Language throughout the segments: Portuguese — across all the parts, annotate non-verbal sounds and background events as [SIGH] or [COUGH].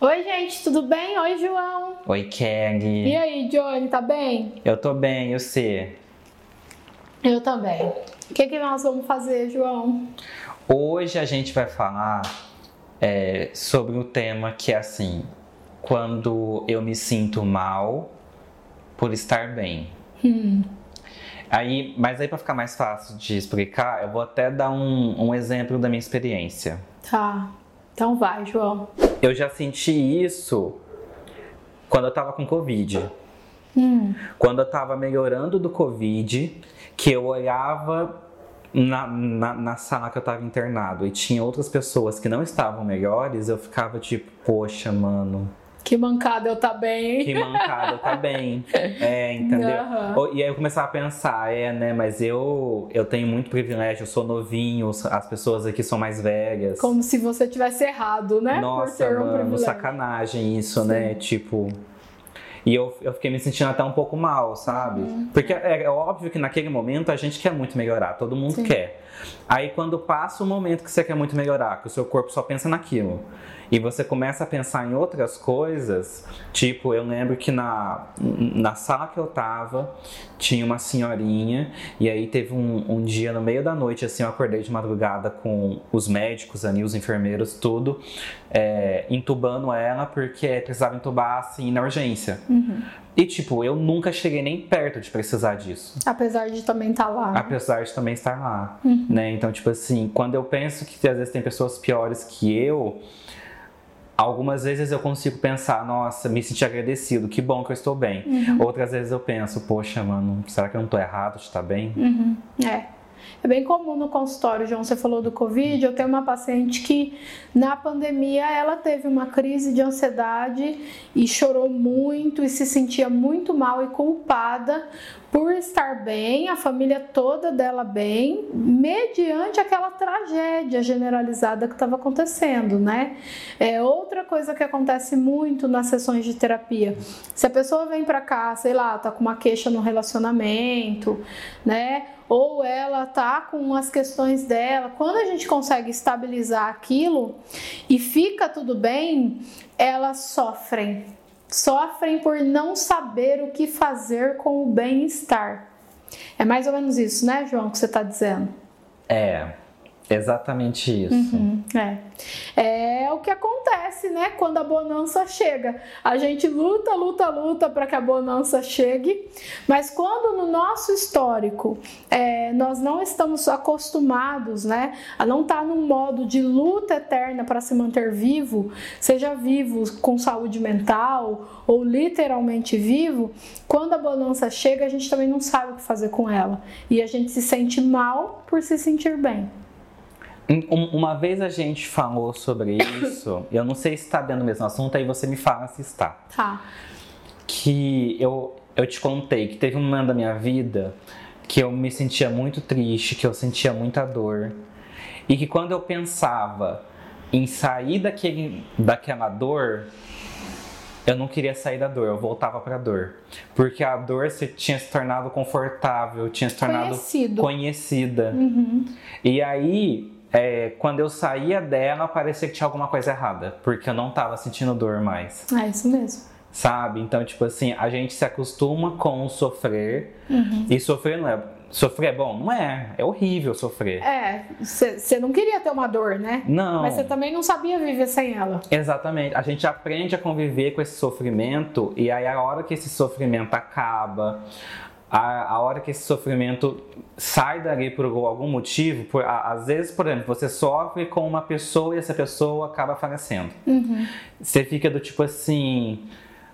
Oi, gente, tudo bem? Oi, João. Oi, Kelly. E aí, Johnny, tá bem? Eu tô bem, e você? Eu também. O que, que nós vamos fazer, João? Hoje a gente vai falar é, sobre o tema que é assim: quando eu me sinto mal por estar bem. Hum. Aí, mas aí para ficar mais fácil de explicar, eu vou até dar um, um exemplo da minha experiência. Tá. Então vai, João. Eu já senti isso quando eu tava com Covid. Hum. Quando eu tava melhorando do Covid, que eu olhava na, na, na, sala que eu tava internado e tinha outras pessoas que não estavam melhores, eu ficava tipo, poxa, mano. Que mancada eu tá bem? Que mancada eu tá bem. É, entendeu? Uhum. E aí eu começava a pensar, é, né, mas eu eu tenho muito privilégio, eu sou novinho, as pessoas aqui são mais velhas. Como se você tivesse errado, né? Nossa, Por ter um mano, privilégio. sacanagem isso, Sim. né? Tipo. E eu, eu fiquei me sentindo até um pouco mal, sabe? Uhum. Porque é, é óbvio que naquele momento a gente quer muito melhorar, todo mundo Sim. quer. Aí quando passa o momento que você quer muito melhorar, que o seu corpo só pensa naquilo, e você começa a pensar em outras coisas, tipo, eu lembro que na, na sala que eu tava, tinha uma senhorinha, e aí teve um, um dia no meio da noite, assim, eu acordei de madrugada com os médicos ali, os enfermeiros, tudo, é, entubando ela, porque precisava entubar, assim, na urgência. Uhum. E, tipo, eu nunca cheguei nem perto de precisar disso. Apesar de também estar lá. né? Apesar de também estar lá, Uhum. né? Então, tipo assim, quando eu penso que às vezes tem pessoas piores que eu, algumas vezes eu consigo pensar, nossa, me sentir agradecido, que bom que eu estou bem. Uhum. Outras vezes eu penso, poxa, mano, será que eu não tô errado de estar bem? Uhum. É. É bem comum no consultório, João. Você falou do Covid. Eu tenho uma paciente que na pandemia ela teve uma crise de ansiedade e chorou muito e se sentia muito mal e culpada por estar bem, a família toda dela bem, mediante aquela tragédia generalizada que estava acontecendo, né? É outra coisa que acontece muito nas sessões de terapia. Se a pessoa vem para cá, sei lá, tá com uma queixa no relacionamento, né? Ou ela tá com as questões dela, quando a gente consegue estabilizar aquilo e fica tudo bem, elas sofrem sofrem por não saber o que fazer com o bem-estar. É mais ou menos isso, né, João, que você está dizendo? É, exatamente isso. Uhum, é. é o que acontece, né, quando a bonança chega. A gente luta, luta, luta para que a bonança chegue, mas quando no nosso histórico é, nós não estamos acostumados, né, a não estar num modo de luta eterna para se manter vivo, seja vivo com saúde mental ou literalmente vivo, quando a bonança chega, a gente também não sabe o que fazer com ela e a gente se sente mal por se sentir bem. Um- Uma vez a gente falou sobre isso, [COUGHS] eu não sei se está dentro do mesmo assunto, aí você me fala se está. Tá. que eu, eu te contei que teve um momento da minha vida que eu me sentia muito triste, que eu sentia muita dor. E que quando eu pensava em sair daquele, daquela dor, eu não queria sair da dor, eu voltava pra dor. Porque a dor se, tinha se tornado confortável, tinha se tornado Conhecido. conhecida. Uhum. E aí, é, quando eu saía dela, parecia que tinha alguma coisa errada, porque eu não tava sentindo dor mais. É isso mesmo. Sabe? Então, tipo assim, a gente se acostuma com o sofrer. Uhum. E sofrer não é. Sofrer é bom? Não é. É horrível sofrer. É, você não queria ter uma dor, né? Não. Mas você também não sabia viver sem ela. Exatamente. A gente aprende a conviver com esse sofrimento e aí a hora que esse sofrimento acaba, a, a hora que esse sofrimento sai dali por algum motivo, por, a- às vezes, por exemplo, você sofre com uma pessoa e essa pessoa acaba falecendo. Uhum. Você fica do tipo assim,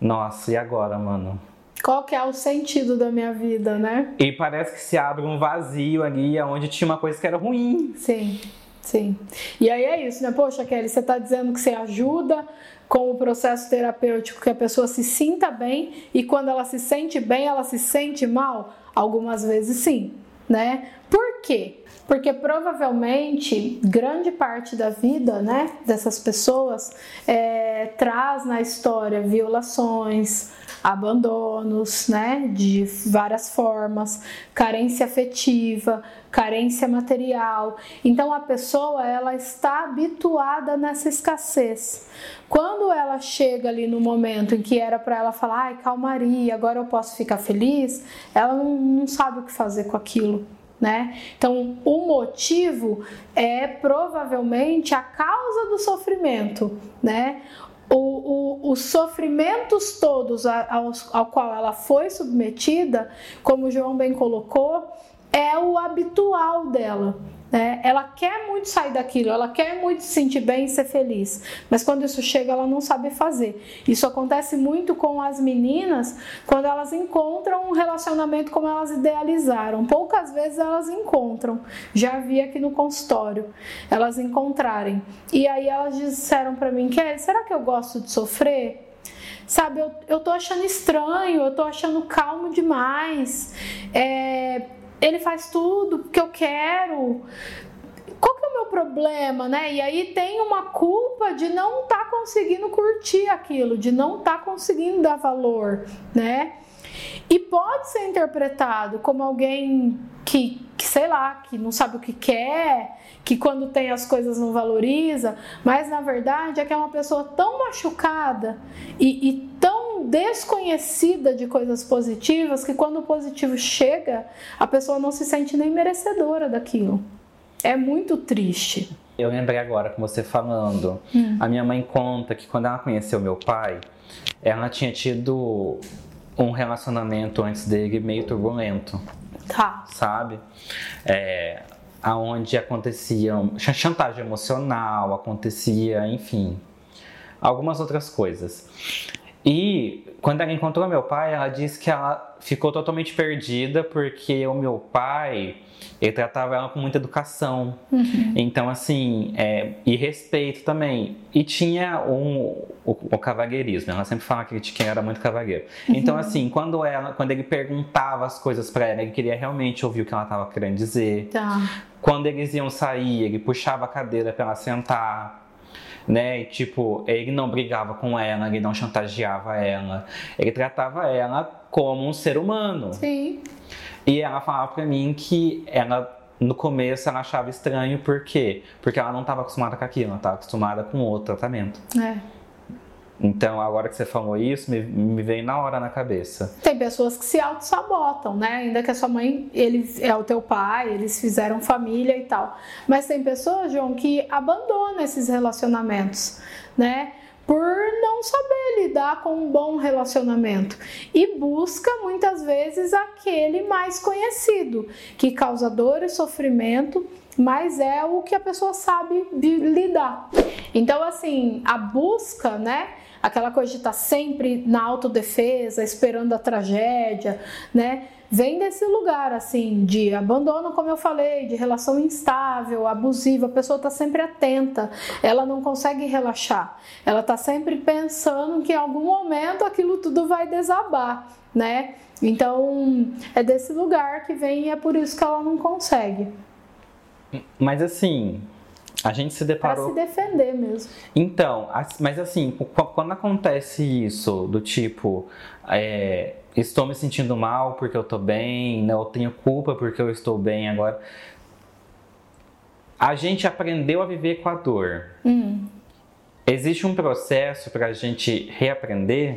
nossa, e agora, mano? Qual que é o sentido da minha vida, né? E parece que se abre um vazio ali onde tinha uma coisa que era ruim. Sim, sim. E aí é isso, né? Poxa, Kelly, você tá dizendo que você ajuda com o processo terapêutico que a pessoa se sinta bem e quando ela se sente bem, ela se sente mal? Algumas vezes sim, né? Por quê? Porque provavelmente grande parte da vida né, dessas pessoas é, traz na história violações, abandonos, né, de várias formas, carência afetiva, carência material. Então a pessoa ela está habituada nessa escassez. Quando ela chega ali no momento em que era para ela falar, ai, calmaria, agora eu posso ficar feliz, ela não, não sabe o que fazer com aquilo. Né? Então, o motivo é provavelmente a causa do sofrimento, né? O, o, os sofrimentos todos ao, ao qual ela foi submetida, como João bem colocou, é o habitual dela. Né? Ela quer muito sair daquilo, ela quer muito se sentir bem e ser feliz, mas quando isso chega, ela não sabe fazer. Isso acontece muito com as meninas quando elas encontram um relacionamento como elas idealizaram. Poucas vezes elas encontram. Já vi aqui no consultório elas encontrarem. E aí elas disseram para mim: Kelly, será que eu gosto de sofrer? Sabe, eu, eu tô achando estranho, eu tô achando calmo demais. É, ele faz tudo que eu quero. Qual que é o meu problema, né? E aí tem uma culpa de não estar tá conseguindo curtir aquilo, de não estar tá conseguindo dar valor, né? E pode ser interpretado como alguém que, que, sei lá, que não sabe o que quer, que quando tem as coisas não valoriza, mas na verdade é que é uma pessoa tão machucada e, e tão desconhecida de coisas positivas que quando o positivo chega, a pessoa não se sente nem merecedora daquilo. É muito triste. Eu lembrei agora com você falando. Hum. A minha mãe conta que quando ela conheceu meu pai, ela tinha tido um relacionamento antes dele meio turbulento. Tá. Sabe? É, aonde acontecia chantagem emocional, acontecia, enfim, algumas outras coisas. E quando ela encontrou meu pai, ela disse que ela ficou totalmente perdida porque o meu pai ele tratava ela com muita educação. Uhum. Então, assim, é, e respeito também. E tinha um, o, o cavalheirismo. Ela sempre fala que quem era muito cavalheiro. Uhum. Então, assim, quando, ela, quando ele perguntava as coisas para ela, ele queria realmente ouvir o que ela estava querendo dizer. Tá. Quando eles iam sair, ele puxava a cadeira para ela sentar né? E, tipo, ele não brigava com ela, ele não chantageava ela, ele tratava ela como um ser humano. Sim. E ela falava pra mim que ela no começo ela achava estranho, por quê? Porque ela não estava acostumada com aquilo, ela estava acostumada com outro tratamento. É. Então, agora que você falou isso, me, me na hora na cabeça. Tem pessoas que se auto-sabotam, né? Ainda que a sua mãe, ele é o teu pai, eles fizeram família e tal. Mas tem pessoas, João, que abandonam esses relacionamentos, né? Por não saber lidar com um bom relacionamento e busca muitas vezes aquele mais conhecido, que causa dor e sofrimento, mas é o que a pessoa sabe lidar. Então, assim, a busca, né? aquela coisa de estar tá sempre na autodefesa, esperando a tragédia, né? Vem desse lugar assim de abandono, como eu falei, de relação instável, abusiva. A pessoa está sempre atenta, ela não consegue relaxar, ela está sempre pensando que em algum momento aquilo tudo vai desabar, né? Então é desse lugar que vem e é por isso que ela não consegue. Mas assim, a gente se deparou. Pra se defender mesmo. Então, mas assim, quando acontece isso, do tipo, é, estou me sentindo mal porque eu estou bem, né? eu tenho culpa porque eu estou bem agora. A gente aprendeu a viver com a dor. Hum. Existe um processo para a gente reaprender?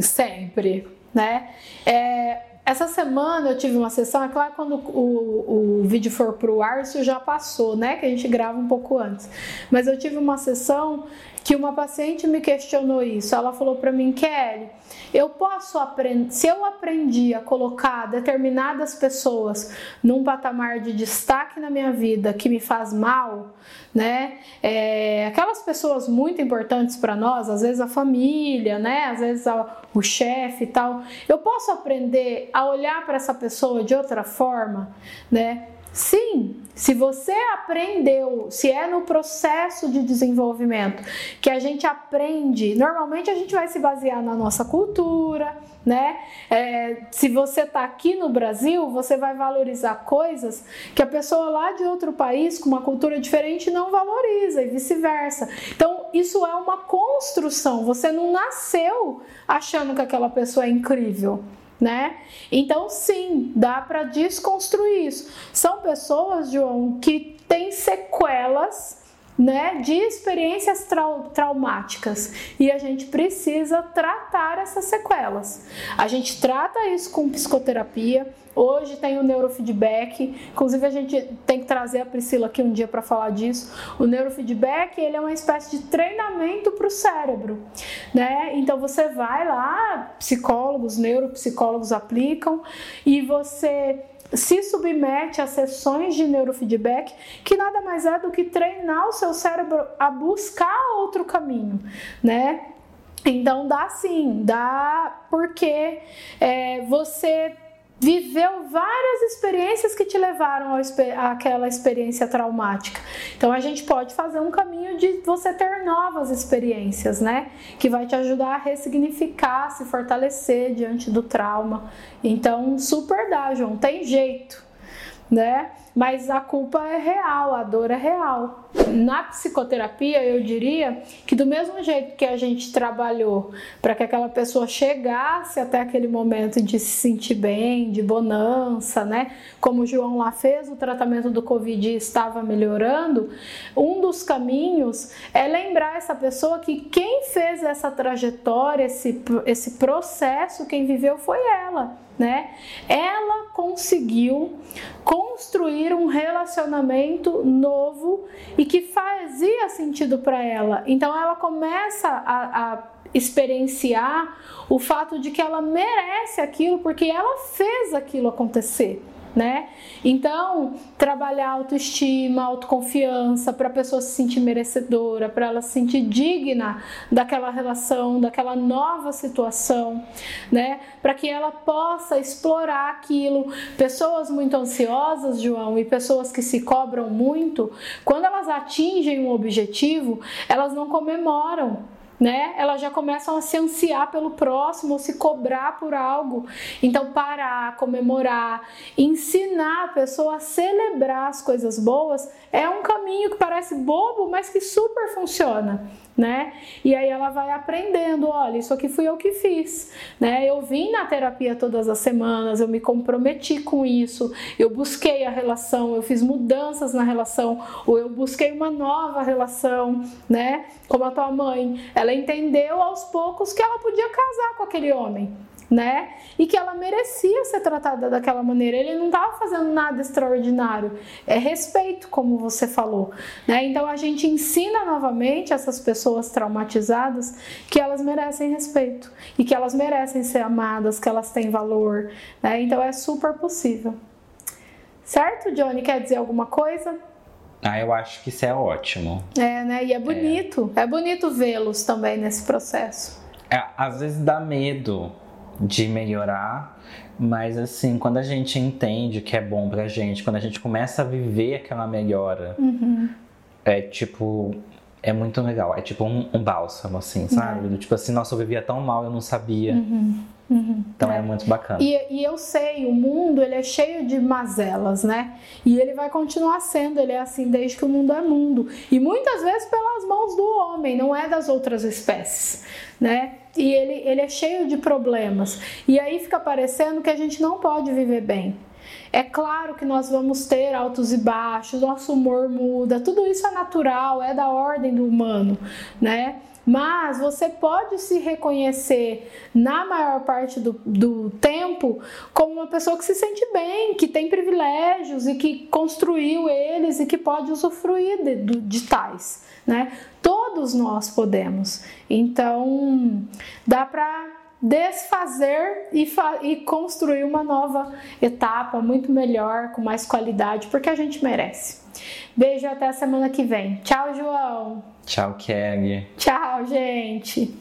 Sempre, né? É, essa semana eu tive uma sessão, é claro, quando o, o vídeo for pro ar, isso já passou, né? Que a gente grava um pouco antes. Mas eu tive uma sessão que uma paciente me questionou isso. Ela falou para mim, Kelly, eu posso aprender, se eu aprendi a colocar determinadas pessoas num patamar de destaque na minha vida que me faz mal, né? É, aquelas pessoas muito importantes para nós, às vezes a família, né? Às vezes a, o chefe e tal. Eu posso aprender a olhar para essa pessoa de outra forma, né? Sim, se você aprendeu, se é no processo de desenvolvimento que a gente aprende, normalmente a gente vai se basear na nossa cultura, né? É, se você está aqui no Brasil, você vai valorizar coisas que a pessoa lá de outro país com uma cultura diferente não valoriza e vice-versa. Então, isso é uma construção. Você não nasceu achando que aquela pessoa é incrível né? Então, sim, dá para desconstruir isso. São pessoas, João, que têm sequelas né, de experiências trau traumáticas e a gente precisa tratar essas sequelas. A gente trata isso com psicoterapia. Hoje tem o neurofeedback, inclusive a gente tem que trazer a Priscila aqui um dia para falar disso. O neurofeedback ele é uma espécie de treinamento para o cérebro, né? Então você vai lá, psicólogos, neuropsicólogos aplicam e você se submete a sessões de neurofeedback, que nada mais é do que treinar o seu cérebro a buscar outro caminho, né? Então dá sim, dá porque é, você viveu várias experiências que te levaram àquela experiência traumática. Então a gente pode fazer um caminho de você ter novas experiências, né? Que vai te ajudar a ressignificar, se fortalecer diante do trauma. Então, super dá, João, tem jeito, né? Mas a culpa é real, a dor é real. Na psicoterapia, eu diria que do mesmo jeito que a gente trabalhou para que aquela pessoa chegasse até aquele momento de se sentir bem, de bonança, né? Como o João lá fez, o tratamento do Covid estava melhorando. Um dos caminhos é lembrar essa pessoa que quem fez essa trajetória, esse, esse processo, quem viveu foi ela né? Ela conseguiu construir um relacionamento novo e que fazia sentido para ela. Então ela começa a, a experienciar o fato de que ela merece aquilo porque ela fez aquilo acontecer né? Então, trabalhar autoestima, autoconfiança para a pessoa se sentir merecedora, para ela se sentir digna daquela relação, daquela nova situação, né? Para que ela possa explorar aquilo. Pessoas muito ansiosas, João, e pessoas que se cobram muito, quando elas atingem um objetivo, elas não comemoram né? Elas já começam a se ansiar pelo próximo, se cobrar por algo. Então, parar, comemorar, ensinar a pessoa a celebrar as coisas boas é um caminho que parece bobo, mas que super funciona né? E aí ela vai aprendendo, olha, isso aqui fui eu que fiz, né? Eu vim na terapia todas as semanas, eu me comprometi com isso, eu busquei a relação, eu fiz mudanças na relação, ou eu busquei uma nova relação, né? Como a tua mãe, ela entendeu aos poucos que ela podia casar com aquele homem, né? E que ela merecia ser tratada daquela maneira. Ele não estava fazendo nada extraordinário. É respeito, como você falou, né? Então a gente ensina novamente essas pessoas traumatizadas que elas merecem respeito e que elas merecem ser amadas, que elas têm valor, né? Então é super possível. Certo, Johnny? Quer dizer alguma coisa? Ah, eu acho que isso é ótimo. É, né? E é bonito. É, é bonito vê-los também nesse processo. É, às vezes dá medo de melhorar, mas assim, quando a gente entende que é bom pra gente, quando a gente começa a viver aquela melhora, uhum. é tipo. É muito legal. É tipo um, um bálsamo, assim, sabe? Uhum. Tipo assim, nossa, eu vivia tão mal, eu não sabia. Uhum. Uhum, então é. é. muito bacana. E, e, eu sei, o mundo ele é cheio de mazelas, né? E ele vai continuar sendo, ele é assim desde que o mundo é mundo. E muitas vezes pelas mãos do homem, não é das outras espécies, né? E ele, ele é cheio de problemas. E aí fica parecendo que a gente não pode viver bem. É claro que nós vamos ter altos e baixos, nosso humor muda, tudo isso é natural, é da ordem do humano, né? Mas você pode se reconhecer na maior parte do, do tempo como uma pessoa que se sente bem, que tem privilégios e que construiu eles e que pode usufruir de, de, de tais, né? Todos nós podemos. Então, dá para desfazer e, e, construir uma nova etapa muito melhor, com mais qualidade, porque a gente merece. Beijo até a semana que vem. Tchau, João. Tchau, Kelly. Tchau, gente.